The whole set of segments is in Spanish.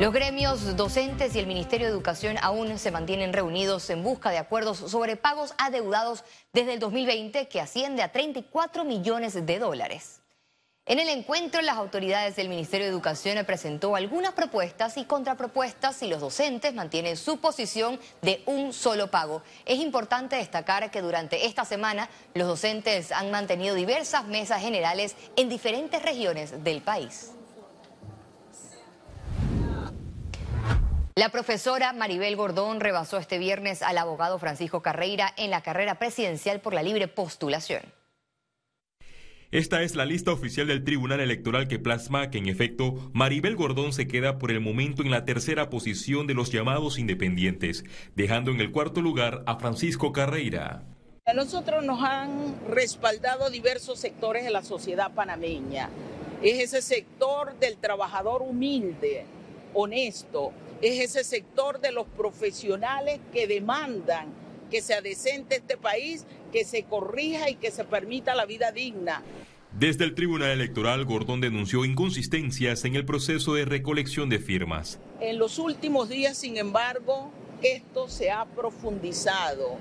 Los gremios docentes y el Ministerio de Educación aún se mantienen reunidos en busca de acuerdos sobre pagos adeudados desde el 2020 que asciende a 34 millones de dólares. En el encuentro, las autoridades del Ministerio de Educación presentó algunas propuestas y contrapropuestas y los docentes mantienen su posición de un solo pago. Es importante destacar que durante esta semana los docentes han mantenido diversas mesas generales en diferentes regiones del país. La profesora Maribel Gordón rebasó este viernes al abogado Francisco Carreira en la carrera presidencial por la libre postulación. Esta es la lista oficial del Tribunal Electoral que plasma que en efecto Maribel Gordón se queda por el momento en la tercera posición de los llamados independientes, dejando en el cuarto lugar a Francisco Carreira. A nosotros nos han respaldado diversos sectores de la sociedad panameña. Es ese sector del trabajador humilde, honesto, es ese sector de los profesionales que demandan que sea decente este país, que se corrija y que se permita la vida digna. Desde el Tribunal Electoral, Gordón denunció inconsistencias en el proceso de recolección de firmas. En los últimos días, sin embargo, esto se ha profundizado.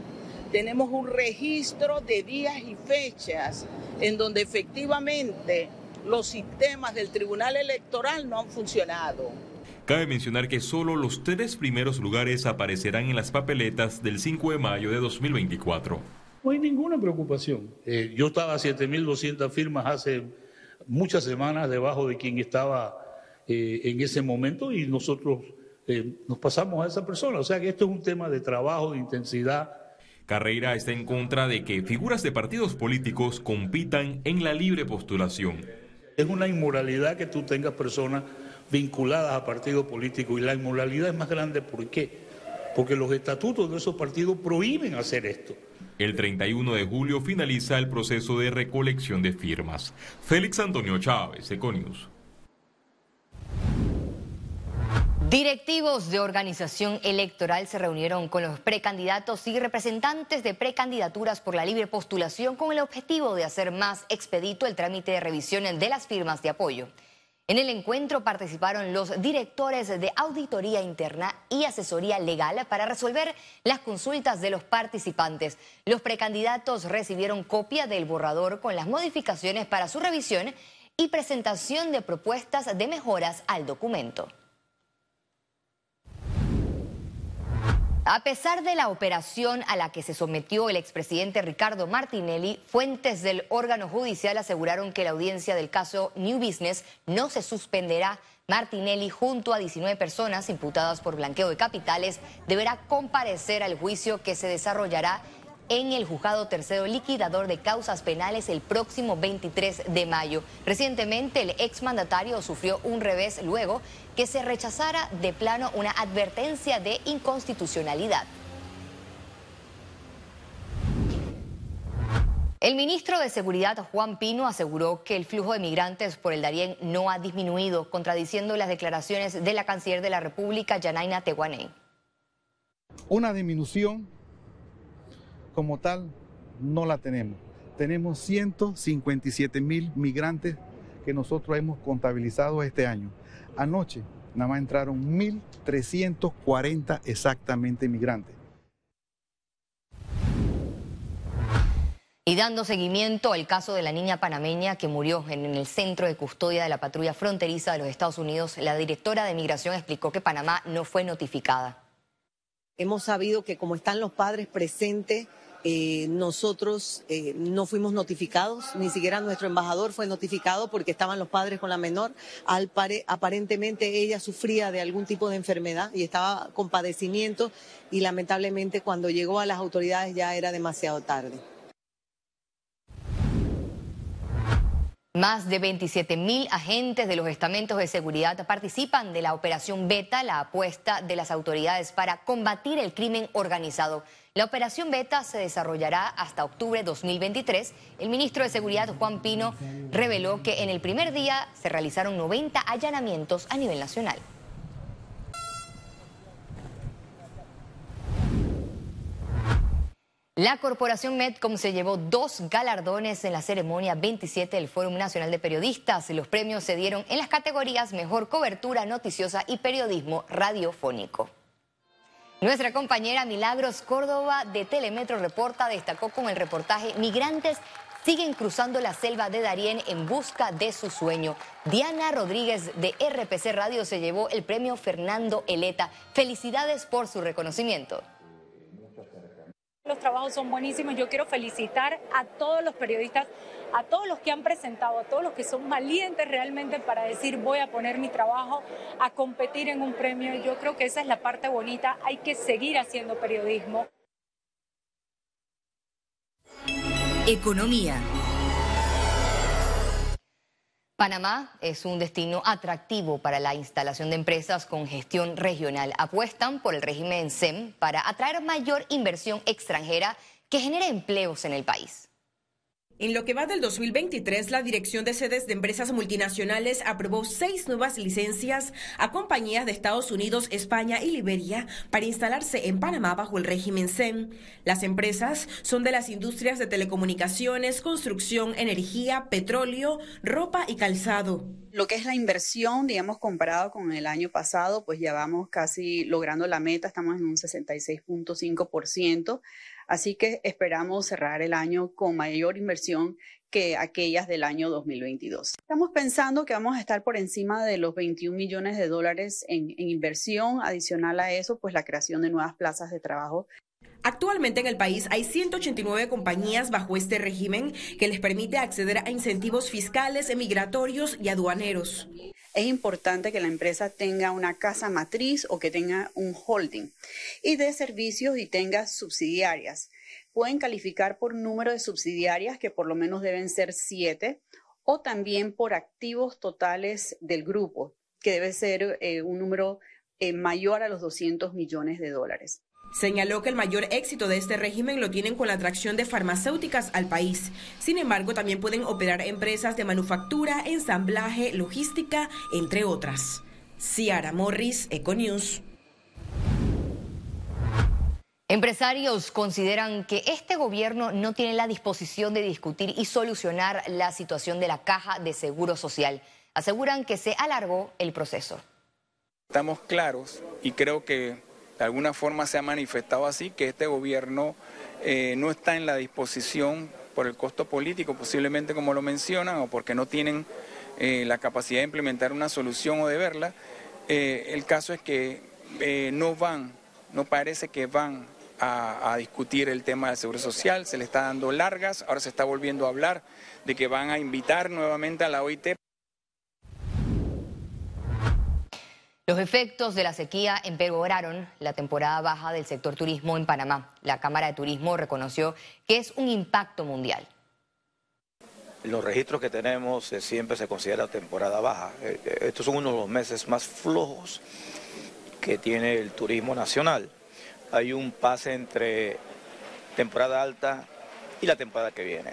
Tenemos un registro de días y fechas en donde efectivamente los sistemas del Tribunal Electoral no han funcionado. Cabe mencionar que solo los tres primeros lugares aparecerán en las papeletas del 5 de mayo de 2024. No hay ninguna preocupación. Eh, yo estaba a 7.200 firmas hace muchas semanas debajo de quien estaba eh, en ese momento y nosotros eh, nos pasamos a esa persona. O sea que esto es un tema de trabajo, de intensidad. Carreira está en contra de que figuras de partidos políticos compitan en la libre postulación. Es una inmoralidad que tú tengas personas vinculadas a partidos políticos y la inmoralidad es más grande. ¿Por qué? Porque los estatutos de esos partidos prohíben hacer esto. El 31 de julio finaliza el proceso de recolección de firmas. Félix Antonio Chávez, Econius. Directivos de organización electoral se reunieron con los precandidatos y representantes de precandidaturas por la libre postulación con el objetivo de hacer más expedito el trámite de revisión de las firmas de apoyo. En el encuentro participaron los directores de auditoría interna y asesoría legal para resolver las consultas de los participantes. Los precandidatos recibieron copia del borrador con las modificaciones para su revisión y presentación de propuestas de mejoras al documento. A pesar de la operación a la que se sometió el expresidente Ricardo Martinelli, fuentes del órgano judicial aseguraron que la audiencia del caso New Business no se suspenderá. Martinelli, junto a 19 personas imputadas por blanqueo de capitales, deberá comparecer al juicio que se desarrollará en el juzgado tercero liquidador de causas penales el próximo 23 de mayo. Recientemente el exmandatario sufrió un revés luego que se rechazara de plano una advertencia de inconstitucionalidad. El ministro de Seguridad, Juan Pino, aseguró que el flujo de migrantes por el Darién no ha disminuido, contradiciendo las declaraciones de la canciller de la República, Yanaina Tehuaney. Una disminución como tal no la tenemos. Tenemos 157 mil migrantes que nosotros hemos contabilizado este año. Anoche nada más entraron 1.340 exactamente migrantes. Y dando seguimiento al caso de la niña panameña que murió en el centro de custodia de la patrulla fronteriza de los Estados Unidos, la directora de Migración explicó que Panamá no fue notificada. Hemos sabido que como están los padres presentes, eh, nosotros eh, no fuimos notificados, ni siquiera nuestro embajador fue notificado porque estaban los padres con la menor. Al aparentemente ella sufría de algún tipo de enfermedad y estaba con padecimiento y lamentablemente cuando llegó a las autoridades ya era demasiado tarde. Más de 27 mil agentes de los estamentos de seguridad participan de la operación Beta, la apuesta de las autoridades para combatir el crimen organizado. La operación Beta se desarrollará hasta octubre de 2023. El ministro de Seguridad, Juan Pino, reveló que en el primer día se realizaron 90 allanamientos a nivel nacional. La corporación Medcom se llevó dos galardones en la ceremonia 27 del Fórum Nacional de Periodistas. Los premios se dieron en las categorías Mejor Cobertura Noticiosa y Periodismo Radiofónico. Nuestra compañera Milagros Córdoba de Telemetro Reporta destacó con el reportaje Migrantes siguen cruzando la selva de Darién en busca de su sueño. Diana Rodríguez de RPC Radio se llevó el premio Fernando Eleta. Felicidades por su reconocimiento. Los trabajos son buenísimos. Yo quiero felicitar a todos los periodistas, a todos los que han presentado, a todos los que son valientes realmente para decir voy a poner mi trabajo a competir en un premio. Yo creo que esa es la parte bonita. Hay que seguir haciendo periodismo. Economía. Panamá es un destino atractivo para la instalación de empresas con gestión regional. Apuestan por el régimen SEM para atraer mayor inversión extranjera que genere empleos en el país. En lo que va del 2023, la Dirección de Sedes de Empresas Multinacionales aprobó seis nuevas licencias a compañías de Estados Unidos, España y Liberia para instalarse en Panamá bajo el régimen SEM. Las empresas son de las industrias de telecomunicaciones, construcción, energía, petróleo, ropa y calzado. Lo que es la inversión, digamos, comparado con el año pasado, pues ya vamos casi logrando la meta, estamos en un 66.5%. Así que esperamos cerrar el año con mayor inversión que aquellas del año 2022. Estamos pensando que vamos a estar por encima de los 21 millones de dólares en, inversión. Adicional a eso, pues la creación de nuevas plazas de trabajo Actualmente en el país hay 189 compañías bajo este régimen que les permite acceder a incentivos fiscales, migratorios y aduaneros es importante que la empresa tenga una casa matriz o que tenga un holding y de servicios y tenga subsidiarias. Pueden calificar por número de subsidiarias, que por lo menos deben ser siete, o también por activos totales del grupo, que debe ser eh, un número eh, mayor a los 200 millones de dólares. Señaló que el mayor éxito de este régimen lo tienen con la atracción de farmacéuticas al país. Sin embargo, también pueden operar empresas de manufactura, ensamblaje, logística, entre otras. Ciara Morris, Econews. Empresarios consideran que este gobierno no tiene la disposición de discutir y solucionar la situación de la caja de seguro social. Aseguran que se alargó el proceso. Estamos claros y creo que de alguna forma se ha manifestado así, que este gobierno eh, no está en la disposición por el costo político, posiblemente como lo mencionan, o porque no tienen eh, la capacidad de implementar una solución o de verla. Eh, el caso es que no van, no parece que van a, a, discutir el tema del seguro social, se le está dando largas, ahora se está volviendo a hablar de que van a invitar nuevamente a la OIT. Los efectos de la sequía empeoraron la temporada baja del sector turismo en Panamá. La Cámara de Turismo reconoció que es un impacto mundial. Los registros que tenemos eh, siempre se considera temporada baja. Eh, eh, estos son uno de los meses más flojos que tiene el turismo nacional. Hay un pase entre temporada alta y la temporada que viene.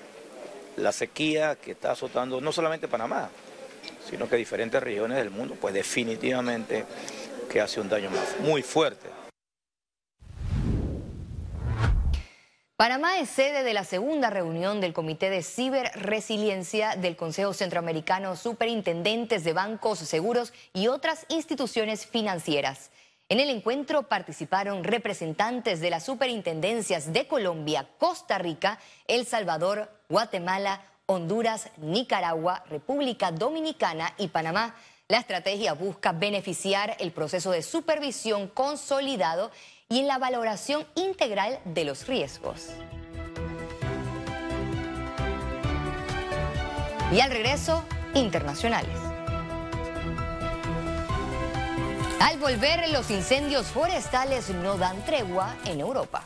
La sequía que está azotando no solamente Panamá, sino que diferentes regiones del mundo, pues definitivamente que hace un daño muy fuerte. Panamá es sede de la segunda reunión del Comité de Ciberresiliencia del Consejo Centroamericano Superintendentes de Bancos, Seguros y otras instituciones financieras. En el encuentro participaron representantes de las superintendencias de Colombia, Costa Rica, El Salvador, Guatemala, Honduras, Nicaragua, República Dominicana y Panamá. La estrategia busca beneficiar el proceso de supervisión consolidado y en la valoración integral de los riesgos. Y al regreso, internacionales. Al volver, los incendios forestales no dan tregua en Europa.